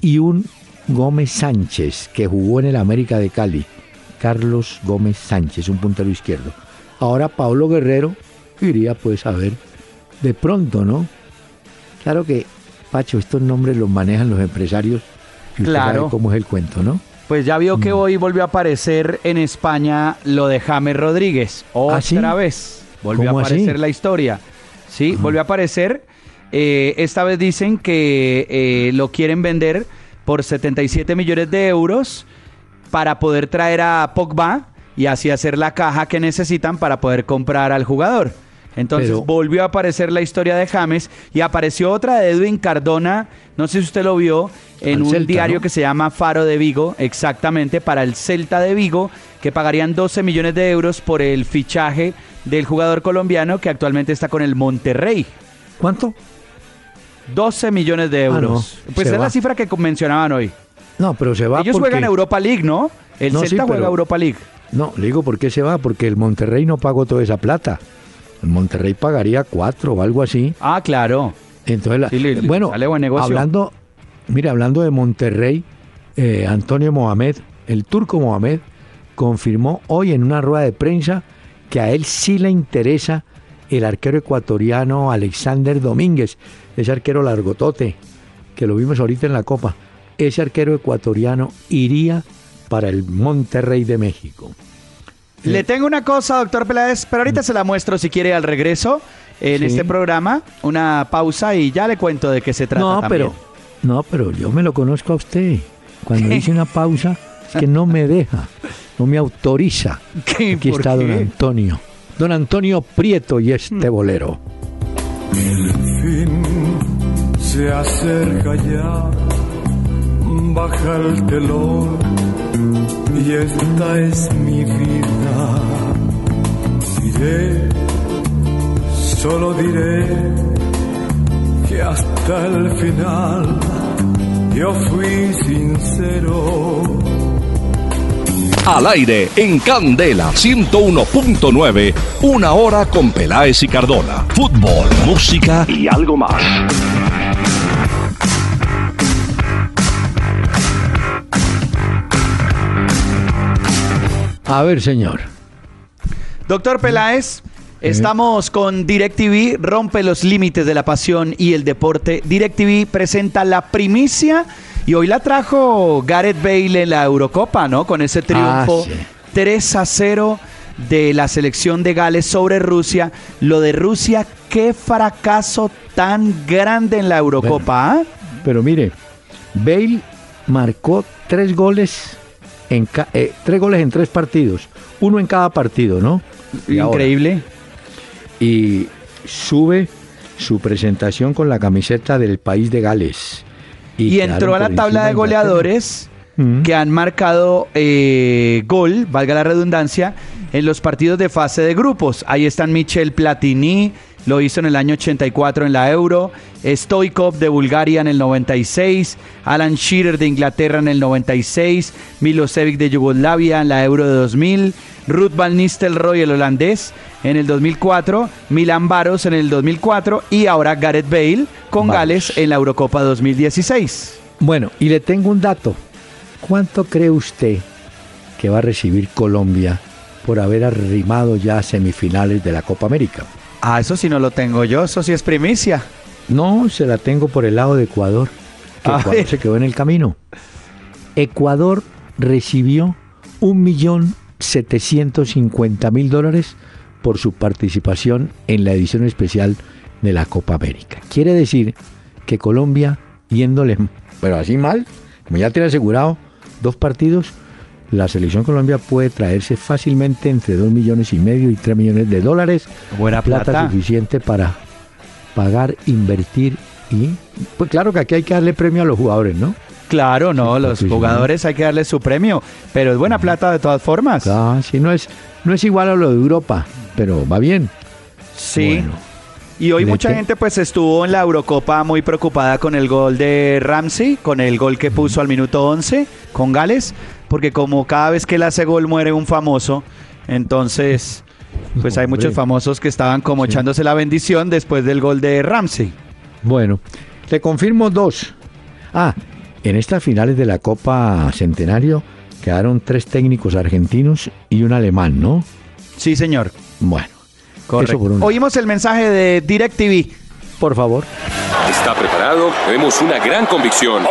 y un Gómez Sánchez que jugó en el América de Cali, Carlos Gómez Sánchez, un puntero izquierdo. Ahora Pablo Guerrero iría pues a ver, de pronto, ¿no? Claro que Pacho, estos nombres los manejan los empresarios. Y usted Claro. sabe cómo es el cuento, ¿no? Pues ya vio que hoy volvió a aparecer en España lo de James Rodríguez. Otra ¿Ah, sí? vez. Volvió a aparecer la historia. Sí, volvió a aparecer. Eh, esta vez dicen que eh, lo quieren vender por 77 millones de euros para poder traer a Pogba y así hacer la caja que necesitan para poder comprar al jugador. Entonces Pero- volvió a aparecer la historia de James y apareció otra de Edwin Cardona, no sé si usted lo vio, en Al un Celta, diario ¿no? que se llama Faro de Vigo, exactamente, para el Celta de Vigo, que pagarían 12 millones de euros por el fichaje del jugador colombiano que actualmente está con el Monterrey. ¿Cuánto? 12 millones de Ah, euros. no, pues es va. la cifra que mencionaban hoy. No, pero se va Ellos porque... juegan Europa League, ¿no? El No, Celta sí, juega Europa League. No, le digo por qué se va, porque el Monterrey no pagó toda esa plata. El Monterrey pagaría cuatro o algo así. Ah, claro. Entonces, Sí, le- bueno, sale buen negocio. hablando, mire, hablando de Monterrey, eh, Antonio Mohamed, el turco Mohamed, confirmó hoy en una rueda de prensa que a él sí le interesa el arquero ecuatoriano Alexander Domínguez, ese arquero largotote, que lo vimos ahorita en la Copa. Ese arquero ecuatoriano iría para el Monterrey de México. Le tengo una cosa, doctor Peláez, pero ahorita se la muestro si quiere al regreso en Sí. este programa. Una pausa y ya le cuento de qué se trata. No, también. pero no, pero yo me lo conozco a usted. Cuando dice una pausa es que no me deja, no me autoriza. (laughs) ¿Qué? Aquí ¿Por está don? Antonio. Don Antonio Prieto y este bolero. El fin se acerca ya, baja el telón y esta es mi vida. Diré, solo diré que hasta el final yo fui sincero. Al aire en Candela 101.9, una hora con Peláez y Cardona. Fútbol, música y algo más. A ver, señor. Doctor Peláez, estamos con DirecTV, rompe los límites de la pasión y el deporte. DirecTV presenta la primicia y hoy la trajo Gareth Bale en la Eurocopa, ¿no? Con ese triunfo Ah, sí. 3 a 0 de la selección de Gales sobre Rusia. Lo de Rusia, qué fracaso tan grande en la Eurocopa, ¿ah? Pero mire, Bale marcó tres goles en eh, tres goles en tres partidos, uno en cada partido, ¿no? Y ahora- Increíble. y sube su presentación con la camiseta del país de Gales. Y, entró a la tabla de goleadores Mm. que han marcado eh, gol, valga la redundancia, en los partidos de fase de grupos. Ahí están Michel Platini, lo hizo en el año 84 en la Euro, Stoikov de Bulgaria en el 96, Alan Shearer de Inglaterra en el 96, Milosevic de Yugoslavia en la Euro de 2000, Ruth Van Nistelrooy el holandés en el 2004, Milan Baros en el 2004 y ahora Gareth Bale con Vamos. Gales en la Eurocopa 2016. Bueno, y le tengo un dato. ¿Cuánto cree usted que va a recibir Colombia por haber arrimado ya a semifinales de la Copa América? Ah, eso sí no lo tengo yo, eso sí es primicia. No, se la tengo por el lado de Ecuador. Que Ecuador se quedó en el camino. Ecuador recibió un millón setecientos mil dólares por su participación en la edición especial de la Copa América. Quiere decir que Colombia, yéndole, pero así mal, como ya tiene asegurado dos partidos, la selección Colombia puede traerse fácilmente entre 2 millones y medio y 3 millones de dólares. Buena plata. suficiente para pagar, invertir y... Pues claro que aquí hay que darle premio a los jugadores, ¿no? Claro, no, los jugadores hay que darles su premio, pero es buena plata de todas formas. Ah, sí, no es, no es igual a lo de Europa, pero va bien. Sí. Bueno. Y hoy ¿De mucha gente pues estuvo en la Eurocopa muy preocupada con el gol de Ramsey, con el gol que puso al minuto 11 con Gales, porque como cada vez que él hace gol muere un famoso, entonces pues hay Hombre. muchos famosos que estaban como echándose la bendición después del gol de Ramsey. Bueno, le confirmo dos. Ah, en estas finales de la Copa Centenario quedaron tres técnicos argentinos y un alemán, ¿no? Sí, señor. Bueno, Correcto. Oímos el mensaje de DirecTV. Por favor. ¿Está preparado? Vemos una gran convicción.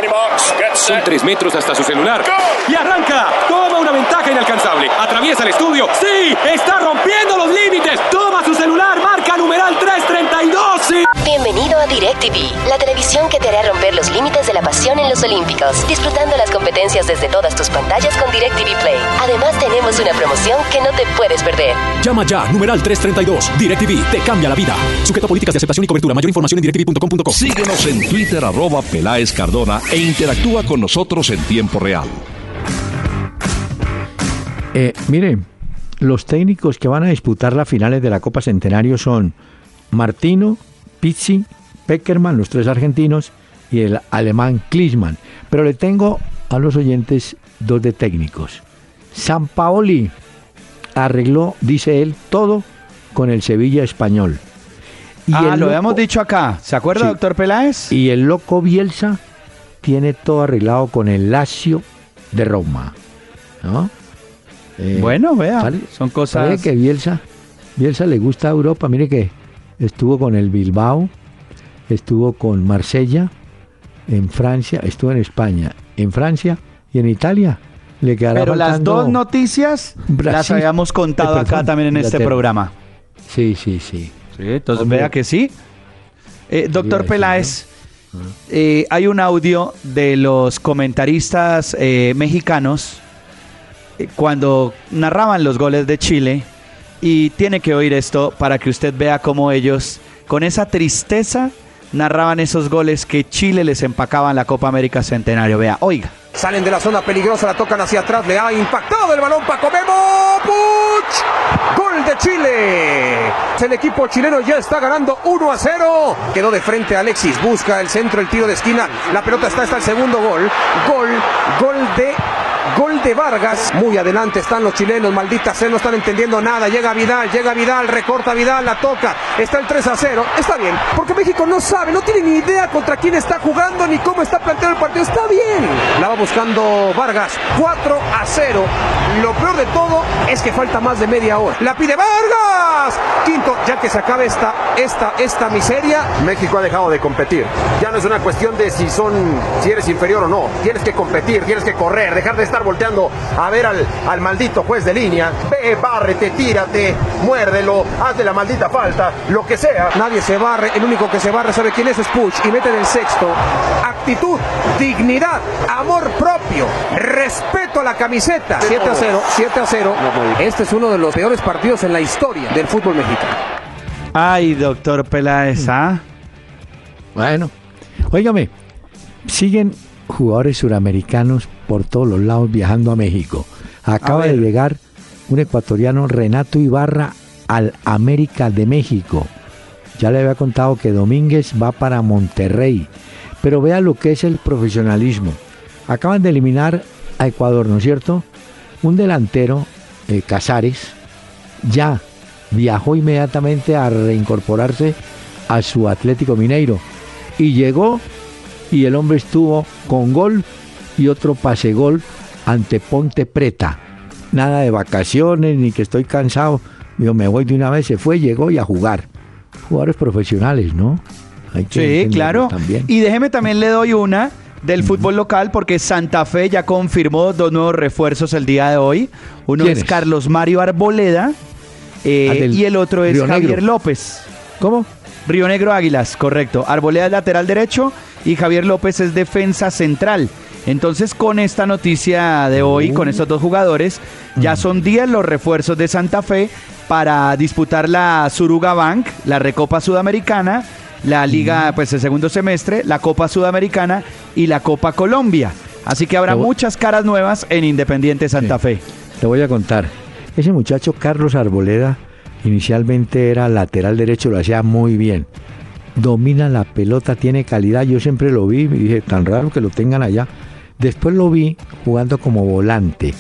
Son tres metros hasta su celular. Y arranca. Toma una ventaja inalcanzable. Atraviesa el estudio. ¡Sí! ¡Está rompiendo los límites! Toma su celular. Marca numeral 332. ¡Sí! Bienvenido a DirecTV, la televisión que te hará romper los límites de la pasión en los Olímpicos, disfrutando las competencias desde todas tus pantallas con DirecTV Play. Además tenemos una promoción que no te puedes perder. Llama ya, numeral 332. DirecTV te cambia la vida. Sujeto a políticas de aceptación y cobertura. Mayor información en directv.com.co. Síguenos en Twitter arroba Peláez Cardona e interactúa con nosotros en tiempo real. Eh, mire, los técnicos que van a disputar las finales de la Copa Centenario son Martino, Pizzi, Peckerman, los tres argentinos, y el alemán Klinsmann. Pero le tengo a los oyentes dos de técnicos. San Paoli arregló, dice él, todo con el Sevilla español. ah, el lo loco- habíamos dicho acá. ¿Se acuerda, Sí. doctor Peláez? Y el loco Bielsa tiene todo arreglado con el Lazio de Roma. ¿no? Eh, Bueno, vea, ¿sale? son cosas- ¿Sabe que Bielsa, Bielsa le gusta a Europa? Mire que estuvo con el Bilbao, estuvo con Marsella, en Francia, estuvo en España, en Francia y en Italia. Le quedará Pero las dos noticias las habíamos contado Eh, acá perdón, también en este programa. Sí, sí, sí. Sí, entonces Hombre. vea que sí. Eh, doctor Sí, Peláez, eh, hay un audio de los comentaristas eh, mexicanos cuando narraban los goles de Chile y tiene que oír esto para que usted vea cómo ellos, con esa tristeza, narraban esos goles que Chile les empacaba en la Copa América Centenario. Vea, oiga. Salen de la zona peligrosa, la tocan hacia atrás, le ha impactado el balón Paco Memo. ¡Puch! Gol de Chile. El equipo chileno ya está ganando 1 a 0. Quedó de frente Alexis, busca el centro, el tiro de esquina. La pelota está hasta el segundo gol. Gol, gol de Gol de Vargas. Muy adelante están los chilenos. Maldita sea, no están entendiendo nada. Llega Vidal, llega Vidal, recorta Vidal, la toca. Está el 3 a 0. Está bien. Porque México no sabe, no tiene ni idea contra quién está jugando ni cómo está planteado el partido. Está bien. La va buscando Vargas. 4 a 0. Lo peor de todo es que falta más de media hora. La pide Vargas. Quinto, ya que se acabe esta, esta, esta miseria. México ha dejado de competir. Ya no es una cuestión de si son, si eres inferior o no. Tienes que competir, tienes que correr, dejar de estar volteando a ver al, al maldito juez de línea. Ve, bárrete, tírate, muérdelo, hazle la maldita falta, lo que sea. Nadie se barre, el único que se barre sabe quién es, es Puch y mete en el sexto. Actitud, dignidad, amor propio, respeto a la camiseta. 7 a 0, 7 a 0. Este es uno de los peores partidos en la historia del fútbol mexicano. Ay, doctor Peláez, ¿ah? Bueno, óigame, siguen jugadores suramericanos por todos los lados viajando a México. Acaba A de llegar un ecuatoriano, Renato Ibarra, al América de México. Ya le había contado que Domínguez va para Monterrey. Pero vea lo que es el profesionalismo. Acaban de eliminar a Ecuador, ¿no es cierto? Un delantero, eh, Casares, ya viajó inmediatamente a reincorporarse a su Atlético Mineiro. Y llegó y el hombre estuvo con gol y otro pase gol ante Ponte Preta. Nada de vacaciones ni que estoy cansado. Digo, me voy de una vez, se fue, llegó y a jugar. jugadores profesionales, ¿no? Hay que sí, claro. También. Y déjeme también le doy una del fútbol local porque Santa Fe ya confirmó dos nuevos refuerzos el día de hoy. Uno es, Carlos Mario Arboleda eh, ah, y el otro es Javier López. ¿Cómo? Río Negro Águilas, correcto. Arboleda es lateral derecho y Javier López es defensa central. Entonces, con esta noticia de hoy, con estos dos jugadores, ya son 10 los refuerzos de Santa Fe para disputar la Suruga Bank, la Recopa Sudamericana, la Liga, pues el segundo semestre, la Copa Sudamericana y la Copa Colombia. Así que habrá muchas caras nuevas en Independiente Santa Fe. Te voy a contar. Ese muchacho Carlos Arboleda inicialmente era lateral derecho, lo hacía muy bien. Domina la pelota, tiene calidad. Yo siempre lo vi y dije, tan raro que lo tengan allá. Después lo vi jugando como volante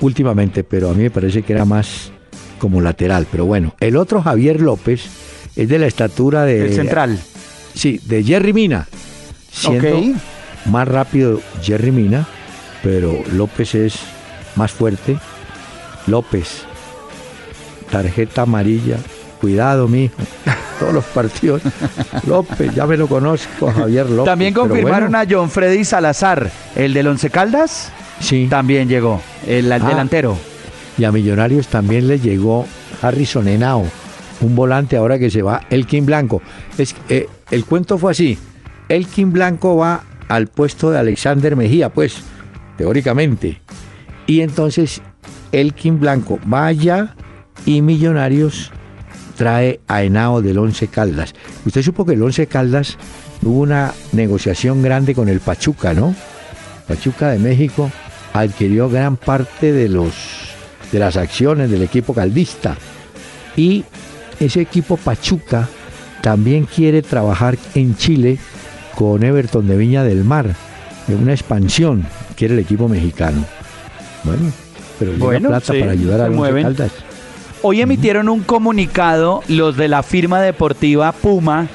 últimamente, pero a mí me parece que era más como lateral. Pero bueno, el otro Javier López es de la estatura de... El central. Sí, de Jerry Mina. Siendo más rápido Jerry Mina, pero López es más fuerte. López, tarjeta amarilla. Cuidado, mijo. Todos los partidos. López, ya me lo conozco, Javier López. También confirmaron a John Freddy Salazar, el del Once Caldas. Sí. También llegó, el ah. delantero. Y a Millonarios también le llegó Harrison Henao, un volante ahora que se va, Elkin Blanco. Es, eh, el cuento fue así, Elkin Blanco va al puesto de Alexander Mejía, pues, teóricamente. Y entonces Elkin Blanco va allá y Millonarios trae a Henao del Once Caldas. Usted supo que el Once Caldas hubo una negociación grande con el Pachuca, ¿no? Pachuca de México adquirió gran parte de los de las acciones del equipo caldista y ese equipo Pachuca también quiere trabajar en Chile con Everton de Viña del Mar en una expansión quiere el equipo mexicano bueno pero bueno, plata para ayudar a los Caldas Hoy emitieron un comunicado los de la firma deportiva Puma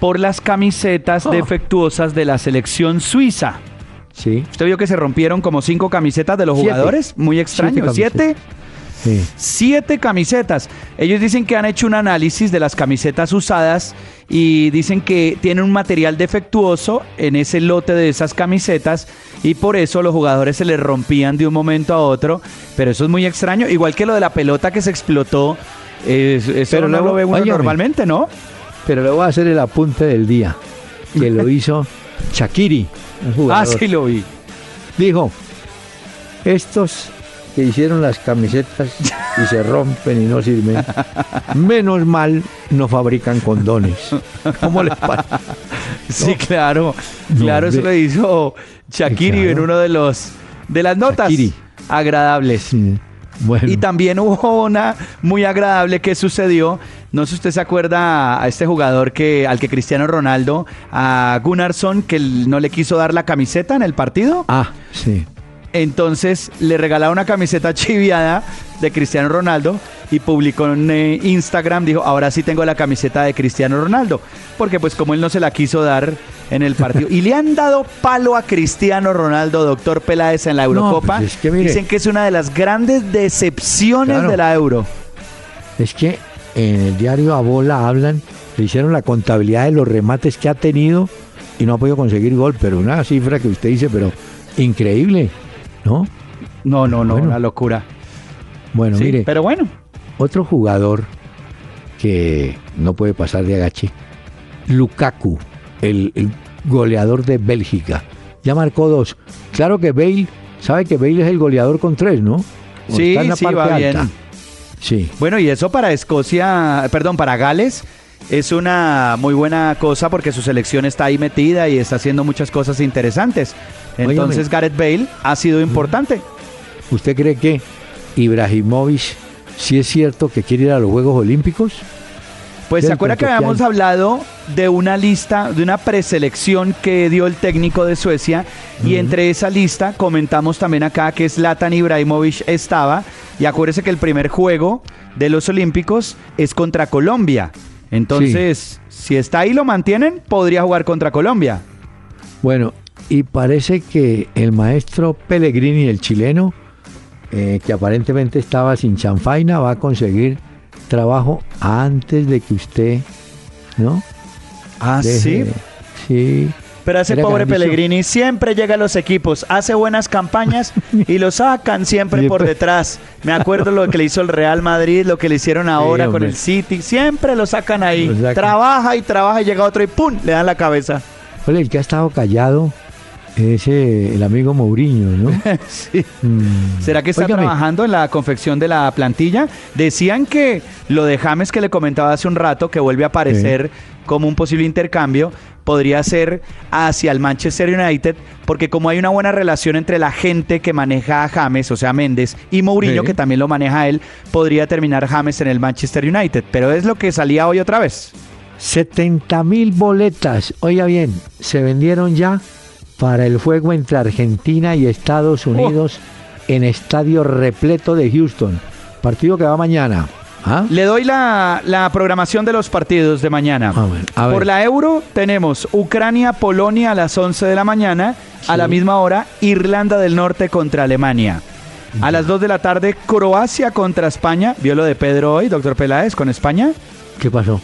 por las camisetas oh. defectuosas de la selección suiza. Sí. Usted vio que se rompieron como cinco camisetas de los jugadores. Muy extraño. ¿Siete? Siete camisetas. Ellos dicen que han hecho un análisis de las camisetas usadas y dicen que tienen un material defectuoso en ese lote de esas camisetas y por eso los jugadores se les rompían de un momento a otro. Pero eso es muy extraño. Igual que lo de la pelota que se explotó. eso no lo ve uno normalmente, ¿no? Pero le voy a hacer el apunte del día que lo (laughs) hizo Shakiri. Ah, sí lo vi. Dijo, estos que hicieron las camisetas y se rompen y no sirven, menos mal no fabrican condones. ¿Cómo les pasa? Sí, claro. Claro, eso lo hizo Shakiri en uno de los de las notas agradables. Y también hubo una muy agradable que sucedió. No sé si usted se acuerda a este jugador que al que Cristiano Ronaldo, a Gunnarsson, que no le quiso dar la camiseta en el partido. Ah, sí. Entonces le regalaba una camiseta chiviada de Cristiano Ronaldo y publicó en eh, Instagram, dijo, ahora sí tengo la camiseta de Cristiano Ronaldo, porque pues como él no se la quiso dar en el partido. y le han dado palo a Cristiano Ronaldo, doctor Peláez, en la Eurocopa. Pues Dicen que es una de las grandes decepciones de la Euro. Es que en el diario Abola hablan, le hicieron la contabilidad de los remates que ha tenido y no ha podido conseguir gol, pero una cifra que usted dice, pero increíble. ¿No? No, no, no, una locura. Bueno, mire. Pero bueno. Otro jugador que no puede pasar de agache, Lukaku, el, goleador de Bélgica. Ya marcó dos. Claro que Bale, sabe que Bale es el goleador con tres, ¿no? sí, sí, va bien. Sí. Bueno, y eso para Escocia, perdón, para Gales es una muy buena cosa porque su selección está ahí metida y está haciendo muchas cosas interesantes. Entonces Gareth Bale ha sido importante. ¿Usted cree que Ibrahimovic sí es cierto que quiere ir a los Juegos Olímpicos? Pues se acuerda que habíamos hablado de una lista, de una preselección que dio el técnico de Suecia y entre esa lista comentamos también acá que Zlatan Ibrahimovic estaba y acuérdese que el primer juego de los Olímpicos es contra Colombia. Entonces, si está ahí lo mantienen, podría jugar contra Colombia. Bueno, y parece que el maestro Pellegrini, el chileno, eh, que aparentemente estaba sin chanfaina, va a conseguir trabajo antes de que usted ¿no? Ah, Deje- sí. Sí. Pero ese Era pobre grandísimo. Pellegrini siempre llega a los equipos, hace buenas campañas y lo sacan siempre por detrás. Me acuerdo lo que le hizo el Real Madrid, lo que le hicieron ahora con el City. Siempre lo sacan ahí. Lo sacan. Trabaja y trabaja y llega otro y ¡pum! Le dan la cabeza. Oye, el que ha estado callado es eh, el amigo Mourinho, ¿no? (laughs) sí. Mm. ¿Será que está trabajando en la confección de la plantilla? Decían que lo de James que le comentaba hace un rato, que vuelve a aparecer como un posible intercambio, podría ser hacia el Manchester United, porque como hay una buena relación entre la gente que maneja a James, o sea, Méndez, y Mourinho, Sí. que también lo maneja él, podría terminar James en el Manchester United. Pero es lo que salía hoy otra vez. 70 mil boletas, oiga bien, se vendieron ya para el juego entre Argentina y Estados Unidos en estadio repleto de Houston. Partido que va mañana. ¿Ah? Le doy la, la programación de los partidos de mañana. a ver. Por la Euro tenemos Ucrania-Polonia a las 11 de la mañana. A la misma hora, Irlanda del Norte contra Alemania. A las 2 de la tarde, Croacia contra España. ¿Vio lo de Pedro hoy, doctor Peláez, con España? ¿Qué pasó?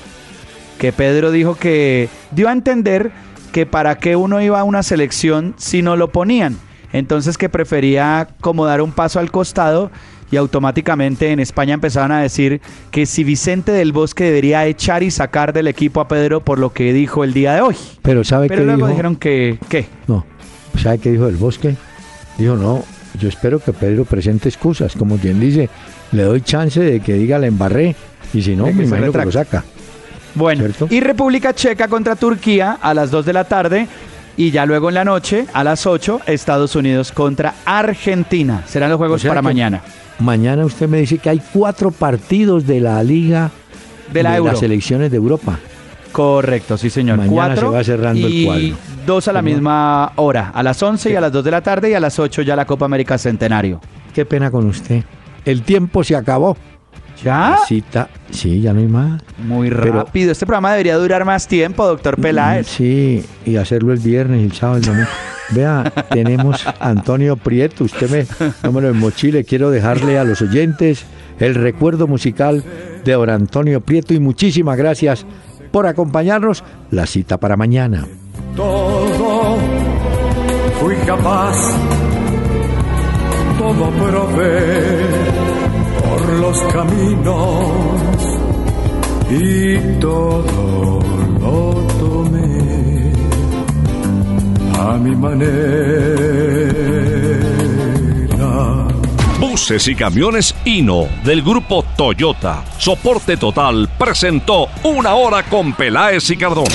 Que Pedro dijo que dio a entender que para qué uno iba a una selección si no lo ponían. Entonces que prefería como dar un paso al costado y automáticamente en España empezaron a decir que si Vicente del Bosque debería echar y sacar del equipo a Pedro por lo que dijo el día de hoy. Pero ¿sabe Pero qué luego dijo? dijeron que, ¿qué? No, ¿sabe qué dijo del bosque? Dijo, no, yo espero que Pedro presente excusas, como quien dice, le doy chance de que diga la embarré, y si no, que me imagino que lo saca. Bueno, y República Checa contra Turquía a las 2 de la tarde. Y ya luego en la noche, a las 8, Estados Unidos contra Argentina. Serán los juegos O sea para mañana. Mañana usted me dice que hay cuatro partidos de la Liga De la Euro. las selecciones de Europa. Correcto, sí señor. Mañana Cuatro se va cerrando el cuadro. dos a la ¿Cómo? misma hora. A las 11 y a las 2 de la tarde y a las 8 ya la Copa América Centenario. Qué pena con usted. El tiempo se acabó. ¿Ya? La cita, sí, ya no hay más. Muy Pero- rápido. Este programa debería durar más tiempo, doctor Peláez. Sí, y hacerlo el viernes, el sábado, el domingo. Vea, tenemos a Antonio Prieto. Usted me, no me lo mochile. Quiero dejarle a los oyentes el recuerdo musical de don Antonio Prieto y muchísimas gracias por acompañarnos. La cita para mañana. todo fui capaz, todo probé los caminos y todo lo tomé a mi manera. Buses y camiones Hino del grupo Toyota. Soporte total presentó una hora con Peláez y Cardona.